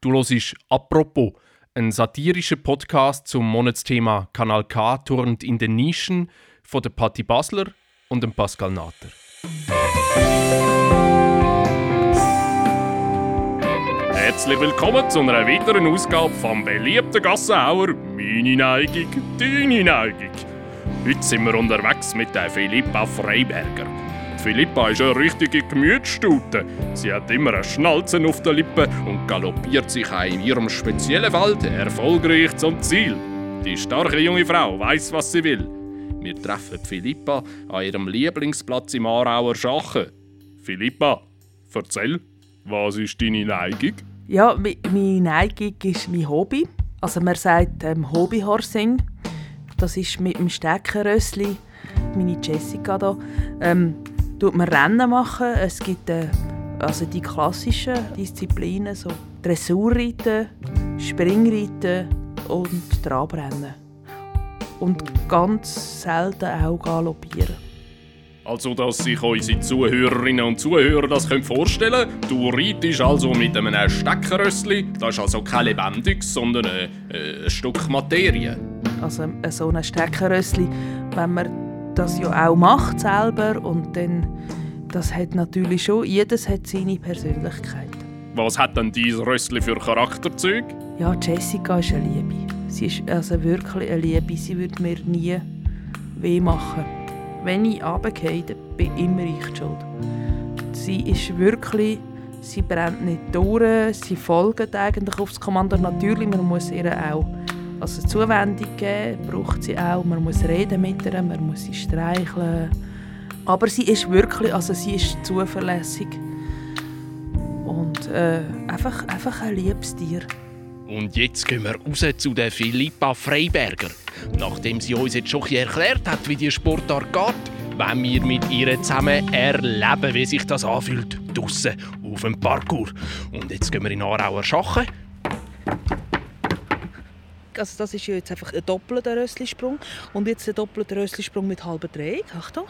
Du hörst «Apropos», ein satirischer Podcast zum Monatsthema Kanal K turnt in den Nischen von der Patti Basler und dem Pascal Natter. Herzlich willkommen zu einer weiteren Ausgabe vom beliebten Gassenhauer «Meine Neigung, deine Neigung». Heute sind wir unterwegs mit der Philippa Freiberger. Philippa ist eine richtige Gemütsstute. Sie hat immer eine Schnalzen auf der Lippe und galoppiert sich auch in ihrem speziellen Wald erfolgreich zum Ziel. Die starke junge Frau weiß, was sie will. Wir treffen Philippa an ihrem Lieblingsplatz im Aarauer Schachen. Philippa, erzähl, was ist deine Neigung? Ja, meine Neigung ist mein Hobby. Also man sagt ähm, Hobbyhorsing. Das ist mit dem Steckenrössli, meine Jessica da. Ähm, tut man Rennen machen. Es gibt äh, also die klassischen Disziplinen, so Dressurreiten, Springreiten und Trabrennen. Und ganz selten auch Galoppieren. Also, dass sich unsere Zuhörerinnen und Zuhörer das vorstellen können. Du reitest also mit einem Steckerrössli. Das ist also kein lebendiges, sondern ein, ein Stück Materie. Also so ein Steckerrössli, wenn man das ja auch macht selber und dann, das hat natürlich schon, jedes hat seine Persönlichkeit. Was hat denn dieses Rössli für Charakterzüge? Ja, Jessica ist eine Liebe. Sie ist also wirklich eine Liebe. Sie würde mir nie weh machen. Wenn ich runtergehe, bin immer ich die schuld. Sie ist wirklich, sie brennt nicht durch, sie folgt eigentlich aufs Kommando. Natürlich, man muss ihr auch also geben braucht sie auch. Man muss reden mit ihr, man muss sie streicheln. Aber sie ist wirklich, also sie ist zuverlässig. Und äh, einfach, einfach ein liebes Tier. Und jetzt gehen wir raus zu der Philippa Freiberger. Nachdem sie uns jetzt schon erklärt hat, wie die Sportart geht, wollen wir mit ihr zusammen erleben, wie sich das anfühlt, draussen auf dem Parkour. Und jetzt gehen wir in Aarauer Schachen also das ist jetzt einfach ein doppelter Rösslisprung und jetzt ein doppelter Rösslisprung mit halber Drehung. Achtung.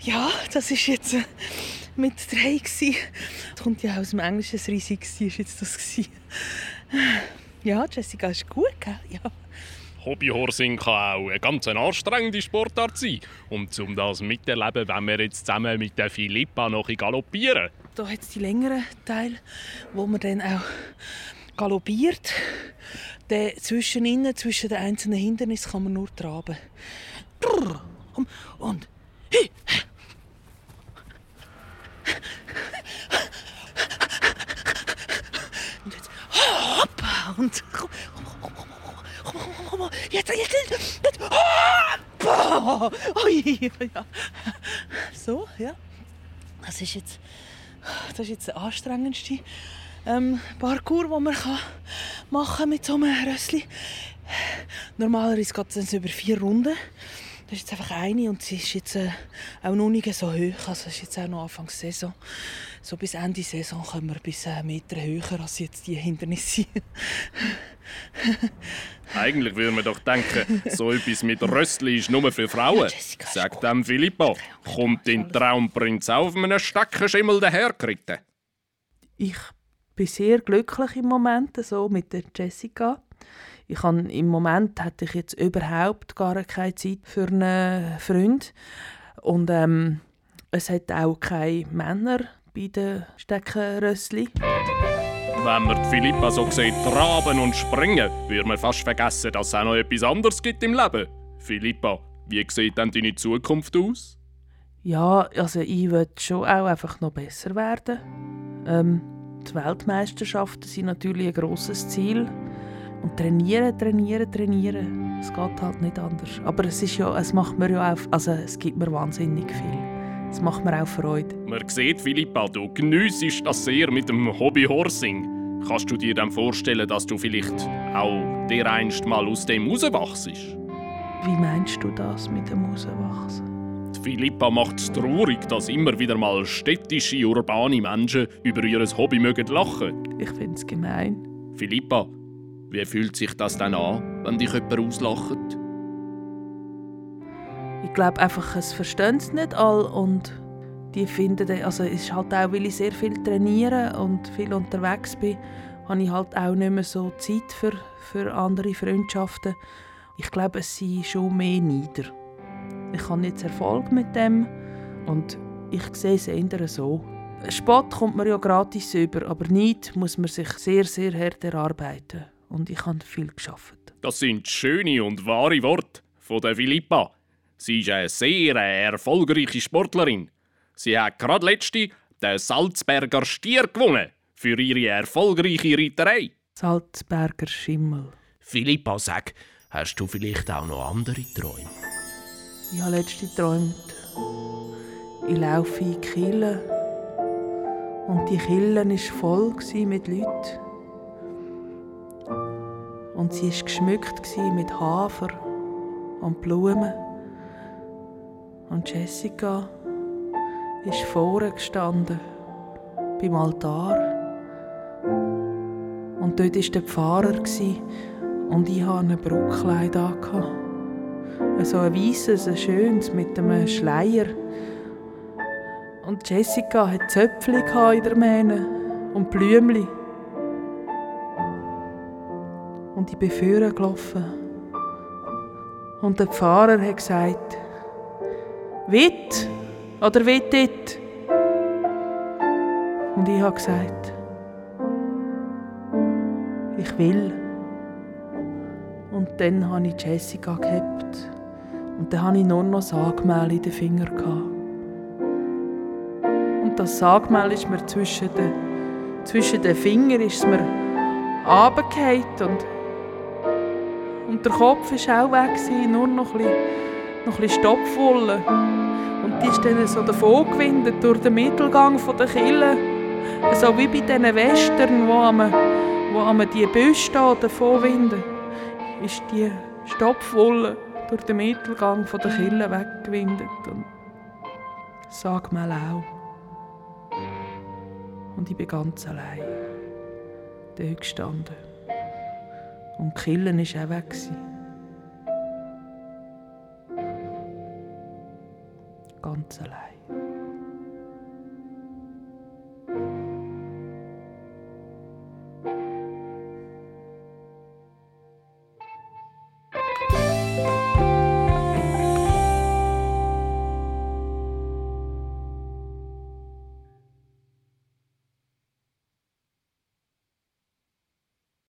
Ja, das ist jetzt äh, mit Drehung. Das kommt ja aus dem Englischen, das war jetzt das. Ja, Jessica ist gut, gell? Ja. Hobbyhorsing kann auch eine ganz anstrengende Sportart sein. Und um das miterleben, wenn wir jetzt zusammen mit der Philippa noch galoppieren. Da hat es die längeren Teil, wo man dann auch galoppiert. Der zwischen zwischen den einzelnen Hindernissen kann man nur traben. Und und jetzt hoppa und Jetzt, jetzt, jetzt. jetzt. Oh, oh, ja. So, ja. Das ist jetzt, das ist jetzt der anstrengendste ähm, Parcours, den man kann machen mit so einem Rössli. Normalerweise geht es über vier Runden. Das ist jetzt einfach eine und sie ist jetzt äh, auch noch nicht so hoch. Also es ist jetzt auch noch Anfang Saison. So bis Ende Saison kommen wir bis einen Meter höher als jetzt die Hindernisse. Eigentlich würde man doch denken, so etwas mit Röstli ist nur für Frauen. Sagt dem Philippa. Kommt dein Traumprinz auf einem Steckenschimmel dahergeritten? Ich bin sehr glücklich im Moment so mit der Jessica. Ich habe, Im Moment hatte ich jetzt überhaupt gar keine Zeit für einen Freund. Und ähm, es hat auch keine Männer bei den Steckenrössli. Wenn man Philippa so sieht, traben und springen, würde man fast vergessen, dass es auch noch etwas anderes gibt im Leben. Philippa, wie sieht denn deine Zukunft aus? Ja, also ich will schon auch einfach noch besser werden. Ähm, die Weltmeisterschaften sind natürlich ein grosses Ziel. Und trainieren, trainieren, trainieren. Es geht halt nicht anders. Aber es, ist ja, es macht mir ja auch, also es gibt mir wahnsinnig viel. Es macht mir auch Freude. Man sieht, Philippa, du geniessest das sehr mit dem Hobby Horsing. Kannst du dir dann vorstellen, dass du vielleicht auch dereinst mal aus dem rauswachst? Wie meinst du das mit dem Rauswachsen? Philippa macht es traurig, dass immer wieder mal städtische, urbane Menschen über ihr Hobby mögen lachen. Ich finde es gemein. Philippa, wie fühlt sich das dann an, wenn dich jemand auslacht? ich glaube einfach, es verstehen es nicht alle und die finden, also es ist halt auch, weil ich sehr viel trainiere und viel unterwegs bin, habe ich halt auch nicht mehr so Zeit für, für andere Freundschaften. Ich glaube, es sind schon mehr nieder. Ich habe jetzt Erfolg mit dem und ich sehe es eher so. Sport kommt man ja gratis über, aber nicht muss man sich sehr, sehr hart erarbeiten. Und ich habe viel geschafft. Das sind schöne und wahre Worte von der Philippa. Sie ist eine sehr erfolgreiche Sportlerin. Sie hat gerade letzte den Salzberger Stier gewonnen für ihre erfolgreiche Reiterei. Salzberger Schimmel. Philippa, sag, hast du vielleicht auch noch andere Träume? Ich habe letzte geträumt. Ich laufe in die Kille und die Kille war voll mit Leuten. Und sie war geschmückt mit Hafer und Blumen. Und Jessica ist vorne gestanden, beim Altar. Und dort war der Pfarrer und ich hatte ein Bruckleid an. So ein weißes, ein schönes mit einem Schleier. Und Jessica hatte Zöpfchen in der Mähne und Blümchen. Und ich bin vorne gelaufen. Und der Pfarrer hat gesagt, Witt oder Wittit? Und ich habe gesagt, ich will. Und dann habe ich Jessica gehabt. Und dann hatte ich nur noch Sagmehl in den Fingern. Und das Sagmehl ist mir zwischen den, zwischen den Fingern ist mir und, und der Kopf war auch weg, nur noch ein bisschen, noch ein Stopfwolle. Und die ist dann so davon durch den Mittelgang der Kille. So wie bei diesen Western, wo man, wo man die Büste davon winden, ist die Stopfwolle durch den Mittelgang der Kille weggewindet. Und sag mal auch. Und ich bin ganz allein dort gestanden. Und die Kille war auch weg.